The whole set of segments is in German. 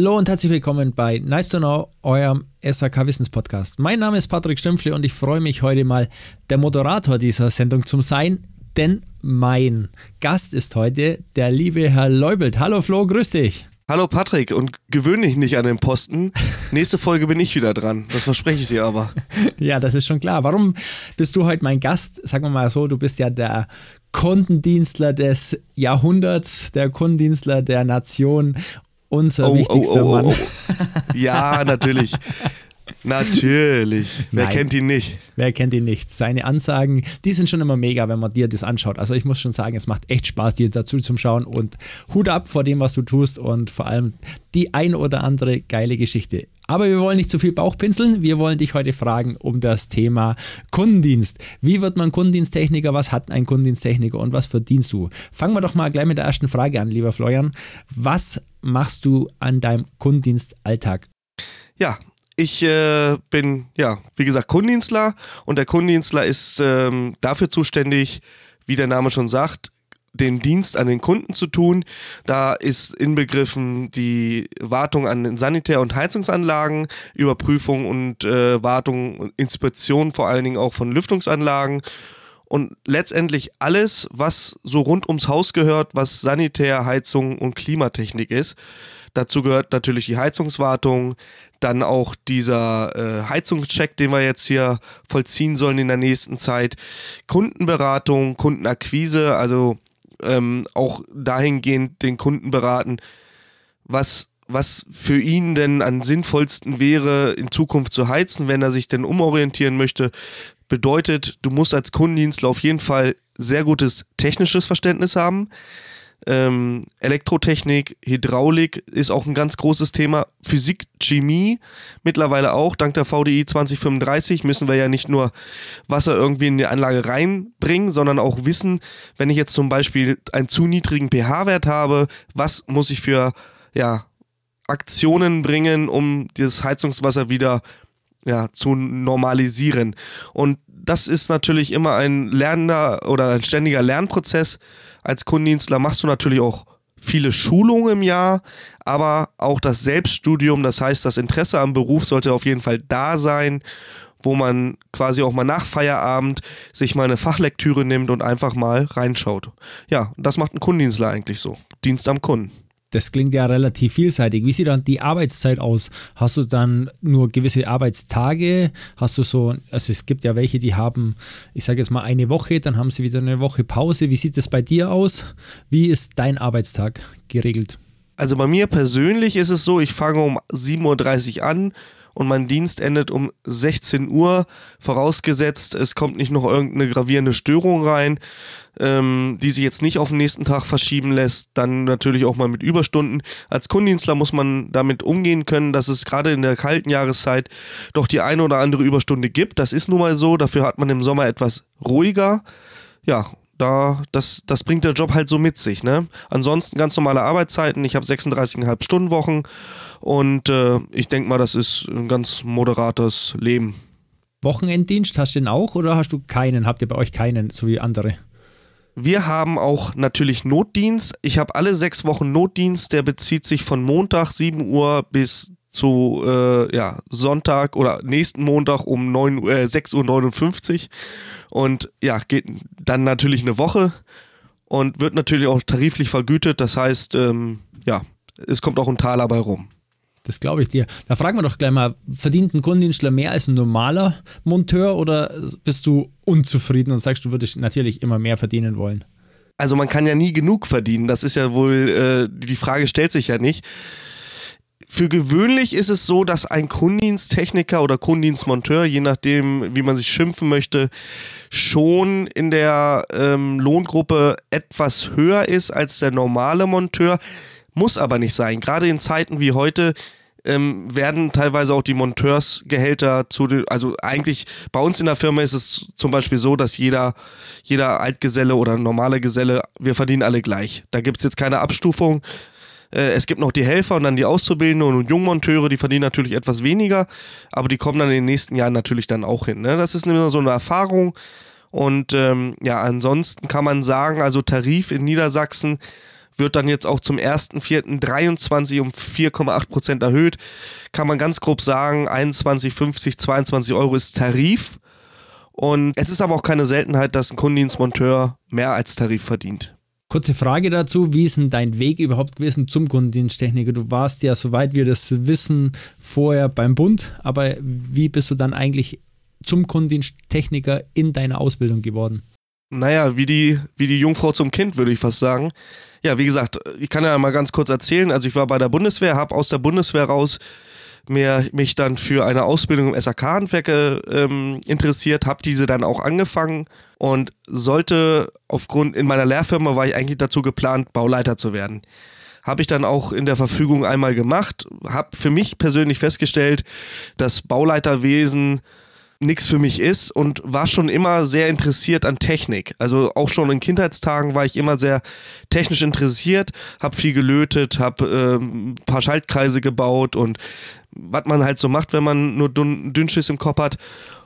Hallo und herzlich willkommen bei Nice to Know, eurem SAK Wissens Podcast. Mein Name ist Patrick Stümpfle und ich freue mich heute mal der Moderator dieser Sendung zu sein, denn mein Gast ist heute der liebe Herr Leubelt. Hallo Flo, grüß dich. Hallo Patrick und gewöhne dich nicht an den Posten. Nächste Folge bin ich wieder dran. Das verspreche ich dir aber. ja, das ist schon klar. Warum bist du heute mein Gast? Sagen wir mal so, du bist ja der Kundendienstler des Jahrhunderts, der Kundendienstler der Nation, unser oh, wichtigster oh, oh, Mann. Oh, oh. Ja, natürlich. Natürlich. Wer Nein. kennt ihn nicht? Wer kennt ihn nicht? Seine Ansagen, die sind schon immer mega, wenn man dir das anschaut. Also ich muss schon sagen, es macht echt Spaß, dir dazu zu schauen und Hut ab vor dem, was du tust und vor allem die ein oder andere geile Geschichte. Aber wir wollen nicht zu viel Bauchpinseln. Wir wollen dich heute fragen um das Thema Kundendienst. Wie wird man Kundendiensttechniker? Was hat ein Kundendiensttechniker und was verdienst du? Fangen wir doch mal gleich mit der ersten Frage an, lieber Florian. Was machst du an deinem Kundendienstalltag? Ja, ich äh, bin, ja, wie gesagt, Kundendienstler und der Kundendienstler ist ähm, dafür zuständig, wie der Name schon sagt, den Dienst an den Kunden zu tun. Da ist inbegriffen die Wartung an den Sanitär- und Heizungsanlagen, Überprüfung und äh, Wartung und Inspektion vor allen Dingen auch von Lüftungsanlagen und letztendlich alles, was so rund ums Haus gehört, was Sanitär, Heizung und Klimatechnik ist. Dazu gehört natürlich die Heizungswartung, dann auch dieser äh, Heizungscheck, den wir jetzt hier vollziehen sollen in der nächsten Zeit, Kundenberatung, Kundenakquise, also ähm, auch dahingehend den Kunden beraten, was was für ihn denn am sinnvollsten wäre, in Zukunft zu heizen, wenn er sich denn umorientieren möchte. Bedeutet, du musst als Kundendienstler auf jeden Fall sehr gutes technisches Verständnis haben. Ähm, Elektrotechnik, Hydraulik ist auch ein ganz großes Thema. Physik, Chemie mittlerweile auch. Dank der VDI 2035 müssen wir ja nicht nur Wasser irgendwie in die Anlage reinbringen, sondern auch wissen, wenn ich jetzt zum Beispiel einen zu niedrigen pH-Wert habe, was muss ich für ja, Aktionen bringen, um das Heizungswasser wieder ja, zu normalisieren. Und das ist natürlich immer ein lernender oder ein ständiger Lernprozess als Kundendienstler machst du natürlich auch viele Schulungen im Jahr, aber auch das Selbststudium, das heißt, das Interesse am Beruf sollte auf jeden Fall da sein, wo man quasi auch mal nach Feierabend sich mal eine Fachlektüre nimmt und einfach mal reinschaut. Ja, das macht ein Kundendienstler eigentlich so. Dienst am Kunden. Das klingt ja relativ vielseitig. Wie sieht dann die Arbeitszeit aus? Hast du dann nur gewisse Arbeitstage? Hast du so, also es gibt ja welche, die haben, ich sage jetzt mal eine Woche, dann haben sie wieder eine Woche Pause. Wie sieht das bei dir aus? Wie ist dein Arbeitstag geregelt? Also bei mir persönlich ist es so, ich fange um 7.30 Uhr an und mein Dienst endet um 16 Uhr, vorausgesetzt, es kommt nicht noch irgendeine gravierende Störung rein, ähm, die sich jetzt nicht auf den nächsten Tag verschieben lässt, dann natürlich auch mal mit Überstunden. Als Kundendienstler muss man damit umgehen können, dass es gerade in der kalten Jahreszeit doch die eine oder andere Überstunde gibt. Das ist nun mal so, dafür hat man im Sommer etwas ruhiger. Ja, da, das, das bringt der Job halt so mit sich. Ne? Ansonsten ganz normale Arbeitszeiten. Ich habe 36,5 Stunden Wochen und äh, ich denke mal, das ist ein ganz moderates Leben. Wochenenddienst hast du den auch oder hast du keinen? Habt ihr bei euch keinen, so wie andere? Wir haben auch natürlich Notdienst. Ich habe alle sechs Wochen Notdienst. Der bezieht sich von Montag 7 Uhr bis zu äh, ja, Sonntag oder nächsten Montag um 9, äh, 6.59 Uhr. Und ja, geht dann natürlich eine Woche und wird natürlich auch tariflich vergütet. Das heißt, ähm, ja, es kommt auch ein Taler bei rum. Das glaube ich dir. Da fragen wir doch gleich mal, verdient ein Kundendienstler mehr als ein normaler Monteur oder bist du unzufrieden und sagst, du würdest natürlich immer mehr verdienen wollen? Also man kann ja nie genug verdienen. Das ist ja wohl, äh, die Frage stellt sich ja nicht. Für gewöhnlich ist es so, dass ein Kundendiensttechniker oder Kundendienstmonteur, je nachdem, wie man sich schimpfen möchte, schon in der ähm, Lohngruppe etwas höher ist als der normale Monteur. Muss aber nicht sein. Gerade in Zeiten wie heute ähm, werden teilweise auch die Monteursgehälter zu den, also eigentlich bei uns in der Firma ist es zum Beispiel so, dass jeder, jeder Altgeselle oder normale Geselle, wir verdienen alle gleich. Da gibt es jetzt keine Abstufung. Äh, es gibt noch die Helfer und dann die Auszubildenden und Jungmonteure, die verdienen natürlich etwas weniger, aber die kommen dann in den nächsten Jahren natürlich dann auch hin. Ne? Das ist immer so eine Erfahrung. Und ähm, ja, ansonsten kann man sagen, also Tarif in Niedersachsen wird dann jetzt auch zum 1.4.23 um 4,8 Prozent erhöht. Kann man ganz grob sagen, 21,50, 22 Euro ist Tarif. Und es ist aber auch keine Seltenheit, dass ein Kundendienstmonteur mehr als Tarif verdient. Kurze Frage dazu, wie ist denn dein Weg überhaupt gewesen zum Kundendiensttechniker? Du warst ja, soweit wir das wissen, vorher beim Bund, aber wie bist du dann eigentlich zum Kundendiensttechniker in deiner Ausbildung geworden? Naja, wie die, wie die Jungfrau zum Kind, würde ich fast sagen. Ja, wie gesagt, ich kann ja mal ganz kurz erzählen. Also ich war bei der Bundeswehr, habe aus der Bundeswehr raus mehr, mich dann für eine Ausbildung im SAK-Handwerke ähm, interessiert, habe diese dann auch angefangen und sollte aufgrund, in meiner Lehrfirma war ich eigentlich dazu geplant, Bauleiter zu werden. Habe ich dann auch in der Verfügung einmal gemacht, habe für mich persönlich festgestellt, dass Bauleiterwesen nichts für mich ist und war schon immer sehr interessiert an Technik. Also auch schon in Kindheitstagen war ich immer sehr technisch interessiert, habe viel gelötet, habe äh, ein paar Schaltkreise gebaut und was man halt so macht, wenn man nur dünn, Dünnschiss im Kopf hat.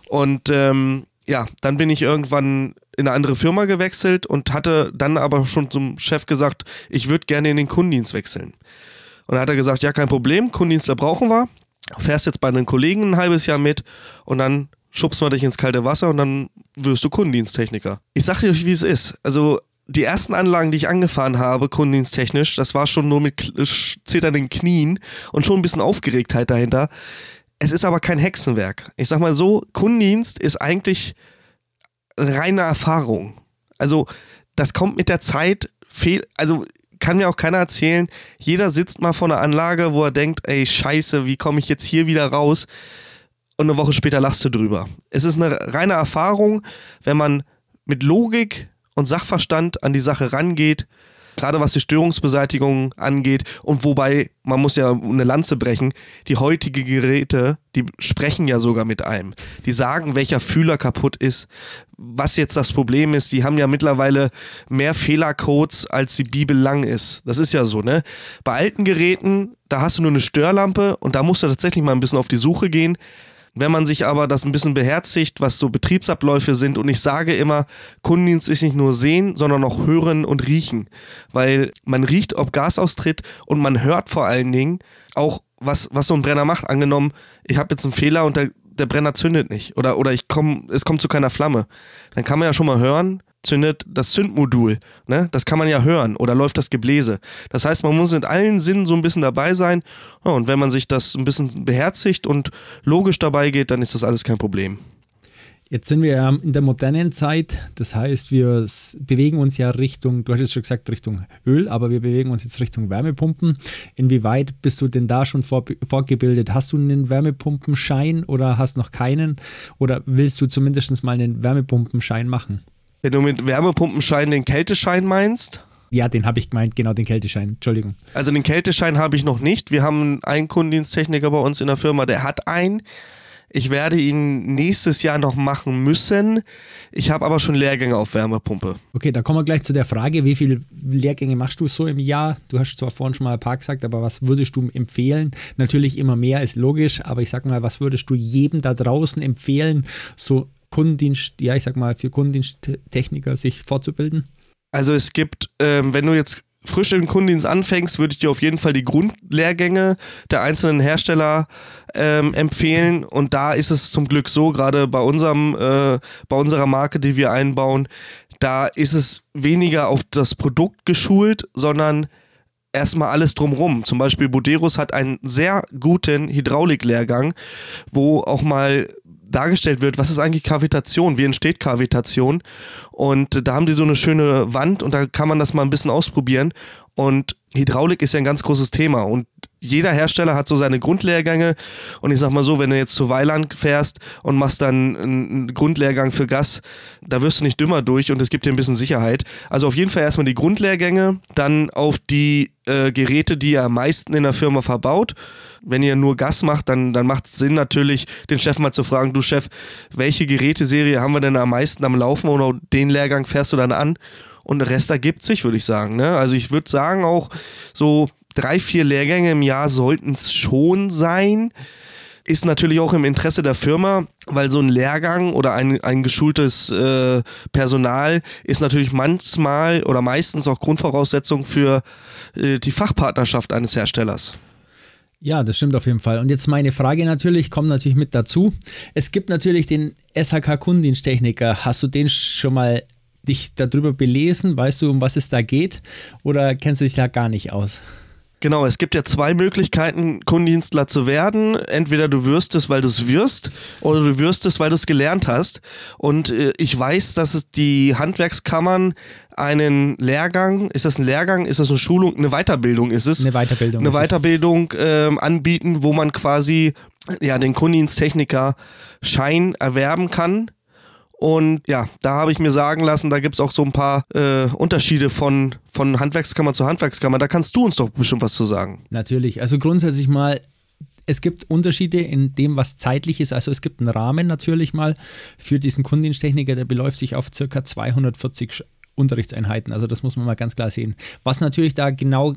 Und ähm, ja, dann bin ich irgendwann in eine andere Firma gewechselt und hatte dann aber schon zum Chef gesagt, ich würde gerne in den Kundendienst wechseln. Und dann hat er gesagt, ja, kein Problem, Kundendienstler brauchen wir. Fährst jetzt bei einem Kollegen ein halbes Jahr mit und dann schubst wir dich ins kalte Wasser und dann wirst du Kundendiensttechniker. Ich sag dir euch, wie es ist. Also die ersten Anlagen, die ich angefahren habe, kundendiensttechnisch, das war schon nur mit zitternden Knien und schon ein bisschen Aufgeregtheit dahinter. Es ist aber kein Hexenwerk. Ich sag mal so, Kundendienst ist eigentlich reine Erfahrung. Also, das kommt mit der Zeit, also kann mir auch keiner erzählen, jeder sitzt mal vor einer Anlage, wo er denkt, ey, scheiße, wie komme ich jetzt hier wieder raus? Und eine Woche später lachst du drüber. Es ist eine reine Erfahrung, wenn man mit Logik und Sachverstand an die Sache rangeht, gerade was die Störungsbeseitigung angeht und wobei, man muss ja eine Lanze brechen, die heutigen Geräte, die sprechen ja sogar mit einem. Die sagen, welcher Fühler kaputt ist, was jetzt das Problem ist. Die haben ja mittlerweile mehr Fehlercodes, als die Bibel lang ist. Das ist ja so, ne? Bei alten Geräten, da hast du nur eine Störlampe und da musst du tatsächlich mal ein bisschen auf die Suche gehen. Wenn man sich aber das ein bisschen beherzigt, was so Betriebsabläufe sind, und ich sage immer, Kundendienst ist nicht nur sehen, sondern auch hören und riechen. Weil man riecht, ob Gas austritt und man hört vor allen Dingen auch, was, was so ein Brenner macht. Angenommen, ich habe jetzt einen Fehler und der, der Brenner zündet nicht. Oder, oder ich komm, es kommt zu keiner Flamme. Dann kann man ja schon mal hören, zündet das Zündmodul. Ne? Das kann man ja hören oder läuft das Gebläse. Das heißt, man muss mit allen Sinnen so ein bisschen dabei sein. Ja, und wenn man sich das ein bisschen beherzigt und logisch dabei geht, dann ist das alles kein Problem. Jetzt sind wir ja in der modernen Zeit, das heißt, wir bewegen uns ja Richtung, du hast jetzt schon gesagt, Richtung Öl, aber wir bewegen uns jetzt Richtung Wärmepumpen. Inwieweit bist du denn da schon vor, vorgebildet? Hast du einen Wärmepumpenschein oder hast noch keinen? Oder willst du zumindest mal einen Wärmepumpenschein machen? Wenn du mit Wärmepumpenschein den Kälteschein meinst? Ja, den habe ich gemeint, genau den Kälteschein. Entschuldigung. Also den Kälteschein habe ich noch nicht. Wir haben einen Kundendiensttechniker bei uns in der Firma, der hat einen. Ich werde ihn nächstes Jahr noch machen müssen. Ich habe aber schon Lehrgänge auf Wärmepumpe. Okay, da kommen wir gleich zu der Frage, wie viele Lehrgänge machst du so im Jahr? Du hast zwar vorhin schon mal ein paar gesagt, aber was würdest du empfehlen? Natürlich immer mehr ist logisch, aber ich sag mal, was würdest du jedem da draußen empfehlen, so Kundendienst, ja, ich sag mal, für Kundendiensttechniker sich fortzubilden? Also es gibt, ähm, wenn du jetzt frisch im Kundendienst anfängst, würde ich dir auf jeden Fall die Grundlehrgänge der einzelnen Hersteller ähm, empfehlen. Und da ist es zum Glück so, gerade bei unserem, äh, bei unserer Marke, die wir einbauen, da ist es weniger auf das Produkt geschult, sondern erstmal alles drumrum. Zum Beispiel Boderos hat einen sehr guten Hydrauliklehrgang, wo auch mal dargestellt wird, was ist eigentlich Kavitation, wie entsteht Kavitation. Und da haben die so eine schöne Wand und da kann man das mal ein bisschen ausprobieren. Und Hydraulik ist ja ein ganz großes Thema und jeder Hersteller hat so seine Grundlehrgänge und ich sag mal so, wenn du jetzt zu Weiland fährst und machst dann einen Grundlehrgang für Gas, da wirst du nicht dümmer durch und es gibt dir ein bisschen Sicherheit. Also auf jeden Fall erstmal die Grundlehrgänge, dann auf die äh, Geräte, die ihr am meisten in der Firma verbaut. Wenn ihr nur Gas macht, dann, dann macht es Sinn natürlich, den Chef mal zu fragen, du Chef, welche Geräteserie haben wir denn am meisten am Laufen oder den Lehrgang fährst du dann an? Und der Rest ergibt sich, würde ich sagen. Ne? Also ich würde sagen, auch so drei, vier Lehrgänge im Jahr sollten es schon sein. ist natürlich auch im Interesse der Firma, weil so ein Lehrgang oder ein, ein geschultes äh, Personal ist natürlich manchmal oder meistens auch Grundvoraussetzung für äh, die Fachpartnerschaft eines Herstellers. Ja, das stimmt auf jeden Fall. Und jetzt meine Frage natürlich, kommt natürlich mit dazu. Es gibt natürlich den SHK Kundendiensttechniker. Hast du den schon mal dich darüber belesen? Weißt du, um was es da geht? Oder kennst du dich da gar nicht aus? Genau, es gibt ja zwei Möglichkeiten, Kundendienstler zu werden. Entweder du wirst es, weil du es wirst, oder du wirst es, weil du es gelernt hast. Und äh, ich weiß, dass es die Handwerkskammern einen Lehrgang, ist das ein Lehrgang, ist das eine Schulung, eine Weiterbildung ist es? Eine Weiterbildung. Eine Weiterbildung äh, anbieten, wo man quasi ja, den Kundendiensttechniker Schein erwerben kann und ja, da habe ich mir sagen lassen, da gibt es auch so ein paar äh, Unterschiede von, von Handwerkskammer zu Handwerkskammer. Da kannst du uns doch bestimmt was zu sagen. Natürlich. Also grundsätzlich mal, es gibt Unterschiede in dem, was zeitlich ist. Also es gibt einen Rahmen natürlich mal für diesen Kundendiensttechniker, der beläuft sich auf circa 240 Unterrichtseinheiten. Also das muss man mal ganz klar sehen. Was natürlich da genau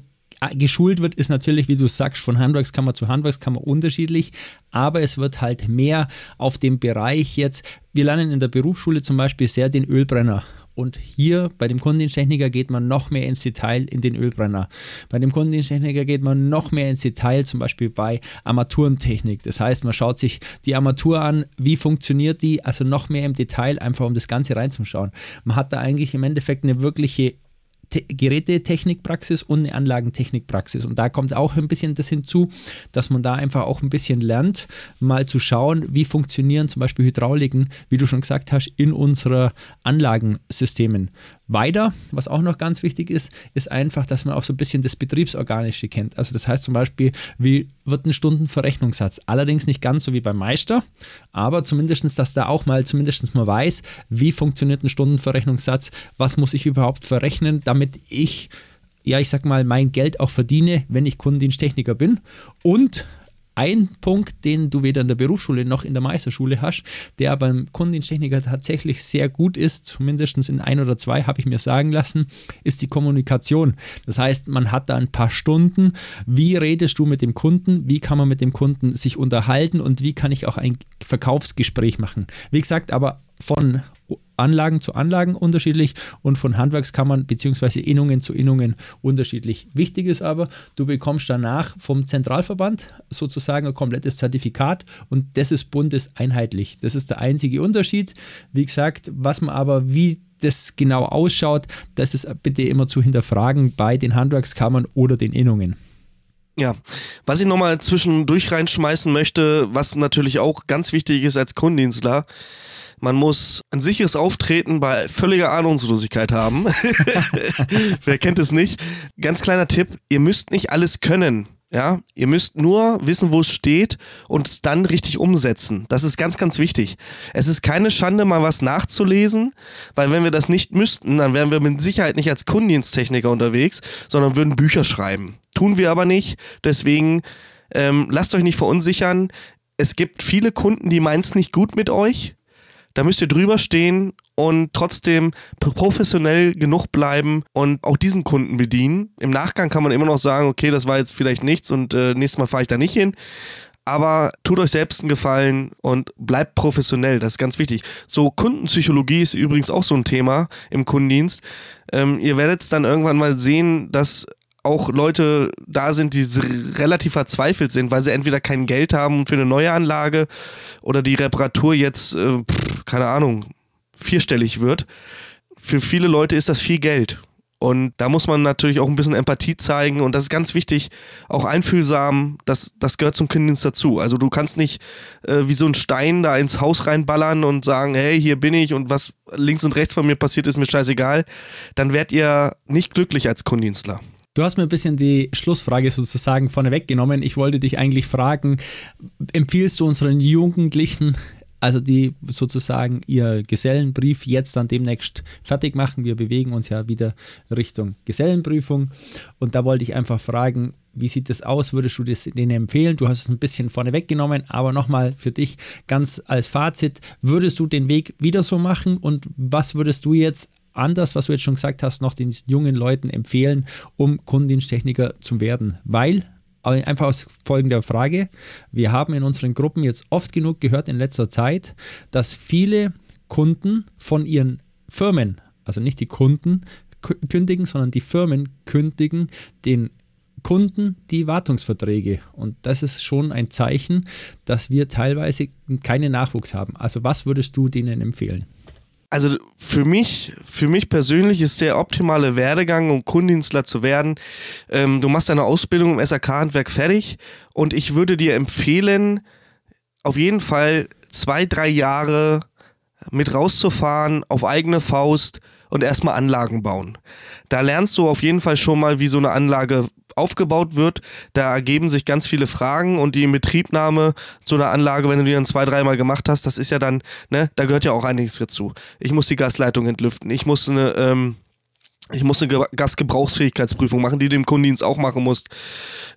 geschult wird, ist natürlich, wie du sagst, von Handwerkskammer zu Handwerkskammer unterschiedlich, aber es wird halt mehr auf dem Bereich jetzt, wir lernen in der Berufsschule zum Beispiel sehr den Ölbrenner und hier bei dem Kundendiensttechniker geht man noch mehr ins Detail in den Ölbrenner. Bei dem Kundendiensttechniker geht man noch mehr ins Detail, zum Beispiel bei Armaturentechnik. Das heißt, man schaut sich die Armatur an, wie funktioniert die, also noch mehr im Detail, einfach um das Ganze reinzuschauen. Man hat da eigentlich im Endeffekt eine wirkliche Gerätetechnikpraxis und eine Anlagentechnikpraxis. Und da kommt auch ein bisschen das hinzu, dass man da einfach auch ein bisschen lernt, mal zu schauen, wie funktionieren zum Beispiel Hydrauliken, wie du schon gesagt hast, in unseren Anlagensystemen. Weiter, was auch noch ganz wichtig ist, ist einfach, dass man auch so ein bisschen das Betriebsorganische kennt. Also das heißt zum Beispiel, wie wird ein Stundenverrechnungssatz? Allerdings nicht ganz so wie beim Meister, aber zumindest, dass da auch mal zumindest mal weiß, wie funktioniert ein Stundenverrechnungssatz, was muss ich überhaupt verrechnen, damit ich ja, ich sag mal, mein Geld auch verdiene, wenn ich Kundendiensttechniker bin. Und ein Punkt, den du weder in der Berufsschule noch in der Meisterschule hast, der beim Kundendiensttechniker tatsächlich sehr gut ist, zumindest in ein oder zwei habe ich mir sagen lassen, ist die Kommunikation. Das heißt, man hat da ein paar Stunden, wie redest du mit dem Kunden, wie kann man mit dem Kunden sich unterhalten und wie kann ich auch ein Verkaufsgespräch machen. Wie gesagt, aber von Anlagen zu Anlagen unterschiedlich und von Handwerkskammern bzw. Innungen zu Innungen unterschiedlich. Wichtig ist aber, du bekommst danach vom Zentralverband sozusagen ein komplettes Zertifikat und das ist bundeseinheitlich. Das ist der einzige Unterschied. Wie gesagt, was man aber, wie das genau ausschaut, das ist bitte immer zu hinterfragen bei den Handwerkskammern oder den Innungen. Ja, was ich nochmal zwischendurch reinschmeißen möchte, was natürlich auch ganz wichtig ist als Kundendienstler, man muss ein sicheres Auftreten bei völliger Ahnungslosigkeit haben. Wer kennt es nicht? Ganz kleiner Tipp, ihr müsst nicht alles können. Ja, ihr müsst nur wissen, wo es steht und es dann richtig umsetzen. Das ist ganz, ganz wichtig. Es ist keine Schande, mal was nachzulesen, weil wenn wir das nicht müssten, dann wären wir mit Sicherheit nicht als Kundendiensttechniker unterwegs, sondern würden Bücher schreiben. Tun wir aber nicht. Deswegen ähm, lasst euch nicht verunsichern. Es gibt viele Kunden, die meinen es nicht gut mit euch. Da müsst ihr drüber stehen und trotzdem professionell genug bleiben und auch diesen Kunden bedienen. Im Nachgang kann man immer noch sagen, okay, das war jetzt vielleicht nichts und äh, nächstes Mal fahre ich da nicht hin. Aber tut euch selbst einen Gefallen und bleibt professionell, das ist ganz wichtig. So Kundenpsychologie ist übrigens auch so ein Thema im Kundendienst. Ähm, ihr werdet dann irgendwann mal sehen, dass auch Leute da sind, die relativ verzweifelt sind, weil sie entweder kein Geld haben für eine neue Anlage oder die Reparatur jetzt, äh, keine Ahnung, vierstellig wird. Für viele Leute ist das viel Geld. Und da muss man natürlich auch ein bisschen Empathie zeigen und das ist ganz wichtig, auch einfühlsam, das, das gehört zum Kinddienst dazu. Also du kannst nicht äh, wie so ein Stein da ins Haus reinballern und sagen, hey, hier bin ich und was links und rechts von mir passiert, ist mir scheißegal. Dann werdet ihr nicht glücklich als Kundendienstler. Du hast mir ein bisschen die Schlussfrage sozusagen vorneweg genommen. Ich wollte dich eigentlich fragen, empfiehlst du unseren Jugendlichen, also die sozusagen ihr Gesellenbrief jetzt dann demnächst fertig machen? Wir bewegen uns ja wieder Richtung Gesellenprüfung. Und da wollte ich einfach fragen, wie sieht das aus? Würdest du das denen empfehlen? Du hast es ein bisschen vorneweg genommen, aber nochmal für dich ganz als Fazit, würdest du den Weg wieder so machen und was würdest du jetzt anders, was du jetzt schon gesagt hast, noch den jungen Leuten empfehlen, um Kundendiensttechniker zu werden? Weil einfach aus folgender Frage. Wir haben in unseren Gruppen jetzt oft genug gehört in letzter Zeit, dass viele Kunden von ihren Firmen, also nicht die Kunden kündigen, sondern die Firmen kündigen den Kunden die Wartungsverträge. Und das ist schon ein Zeichen, dass wir teilweise keinen Nachwuchs haben. Also was würdest du denen empfehlen? Also für mich, für mich persönlich ist der optimale Werdegang, um Kundendienstler zu werden. Ähm, du machst deine Ausbildung im SAK-Handwerk fertig und ich würde dir empfehlen, auf jeden Fall zwei, drei Jahre mit rauszufahren auf eigene Faust und erstmal Anlagen bauen. Da lernst du auf jeden Fall schon mal, wie so eine Anlage aufgebaut wird. Da ergeben sich ganz viele Fragen und die Inbetriebnahme so einer Anlage, wenn du die dann zwei, dreimal gemacht hast, das ist ja dann, ne, da gehört ja auch einiges dazu. Ich muss die Gasleitung entlüften, ich muss eine, ähm, ich muss eine Gasgebrauchsfähigkeitsprüfung machen, die du im Kundendienst auch machen musst.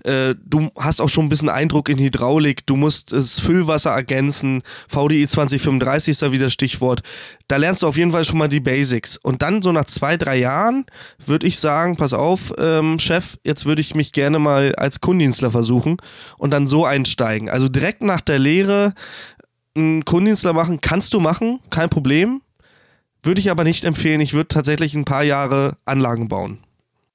Äh, du hast auch schon ein bisschen Eindruck in Hydraulik. Du musst das Füllwasser ergänzen. VDI 2035 ist da wieder Stichwort. Da lernst du auf jeden Fall schon mal die Basics. Und dann so nach zwei, drei Jahren würde ich sagen, pass auf, ähm, Chef, jetzt würde ich mich gerne mal als Kundendienstler versuchen und dann so einsteigen. Also direkt nach der Lehre einen Kundendienstler machen, kannst du machen, kein Problem würde ich aber nicht empfehlen. Ich würde tatsächlich ein paar Jahre Anlagen bauen.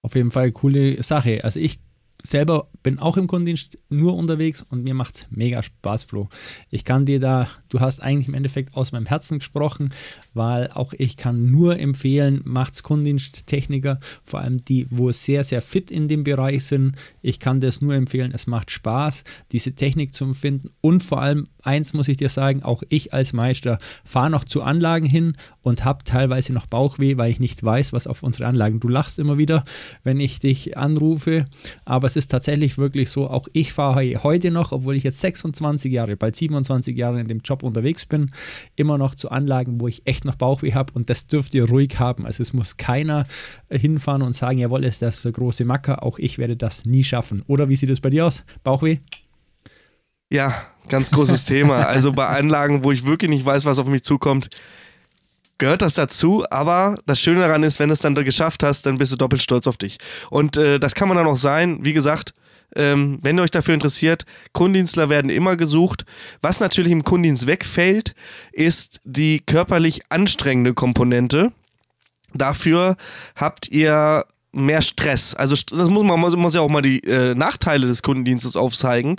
Auf jeden Fall coole Sache. Also ich selber bin auch im Kundendienst nur unterwegs und mir macht es mega Spaß, Flo. Ich kann dir da, du hast eigentlich im Endeffekt aus meinem Herzen gesprochen, weil auch ich kann nur empfehlen, macht's Kundendiensttechniker, vor allem die, wo sehr, sehr fit in dem Bereich sind. Ich kann das nur empfehlen, es macht Spaß, diese Technik zu finden und vor allem eins muss ich dir sagen, auch ich als Meister fahre noch zu Anlagen hin und habe teilweise noch Bauchweh, weil ich nicht weiß, was auf unsere Anlagen. Du lachst immer wieder, wenn ich dich anrufe, aber es ist tatsächlich wirklich so, auch ich fahre heute noch, obwohl ich jetzt 26 Jahre, bald 27 Jahre in dem Job unterwegs bin, immer noch zu Anlagen, wo ich echt noch Bauchweh habe und das dürft ihr ruhig haben. Also es muss keiner hinfahren und sagen, jawohl, ist das der große Macker, auch ich werde das nie schaffen. Oder wie sieht es bei dir aus? Bauchweh? Ja, ganz großes Thema. Also bei Anlagen, wo ich wirklich nicht weiß, was auf mich zukommt, gehört das dazu. Aber das Schöne daran ist, wenn du es dann geschafft hast, dann bist du doppelt stolz auf dich. Und äh, das kann man dann auch sein. Wie gesagt, ähm, wenn ihr euch dafür interessiert, Kundendienstler werden immer gesucht. Was natürlich im Kundendienst wegfällt, ist die körperlich anstrengende Komponente. Dafür habt ihr mehr Stress. Also das muss man muss ja auch mal die äh, Nachteile des Kundendienstes aufzeigen.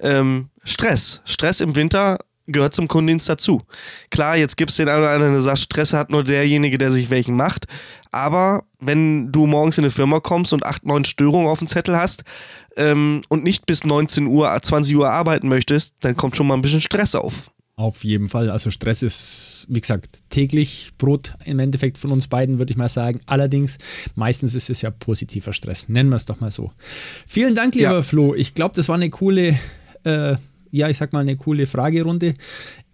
Ähm, Stress. Stress im Winter gehört zum Kundendienst dazu. Klar, jetzt gibt es den einen oder anderen, der sagt, Stress hat nur derjenige, der sich welchen macht. Aber wenn du morgens in eine Firma kommst und acht, neun Störungen auf dem Zettel hast ähm, und nicht bis 19 Uhr, 20 Uhr arbeiten möchtest, dann kommt schon mal ein bisschen Stress auf. Auf jeden Fall. Also Stress ist, wie gesagt, täglich Brot im Endeffekt von uns beiden, würde ich mal sagen. Allerdings, meistens ist es ja positiver Stress. Nennen wir es doch mal so. Vielen Dank, lieber ja. Flo. Ich glaube, das war eine coole, äh, ja, ich sag mal, eine coole Fragerunde.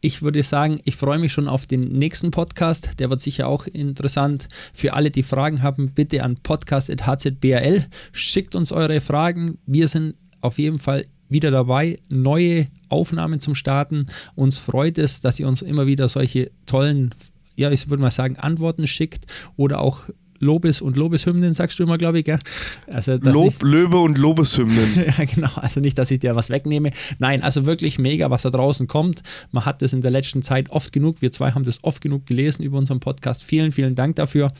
Ich würde sagen, ich freue mich schon auf den nächsten Podcast. Der wird sicher auch interessant. Für alle, die Fragen haben, bitte an podcast.hzbl. Schickt uns eure Fragen. Wir sind auf jeden Fall wieder dabei, neue Aufnahmen zum Starten. Uns freut es, dass ihr uns immer wieder solche tollen, ja, ich würde mal sagen, Antworten schickt oder auch Lobes- und Lobeshymnen, sagst du immer, glaube ich. Gell? Also, Lob, nicht, Löwe und Lobeshymnen. ja, genau. Also nicht, dass ich dir was wegnehme. Nein, also wirklich mega, was da draußen kommt. Man hat das in der letzten Zeit oft genug. Wir zwei haben das oft genug gelesen über unseren Podcast. Vielen, vielen Dank dafür.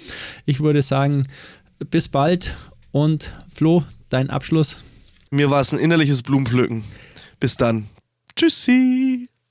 Ich würde sagen, bis bald und Flo, dein Abschluss. Mir war es ein innerliches Blumenpflücken. Bis dann. Tschüssi.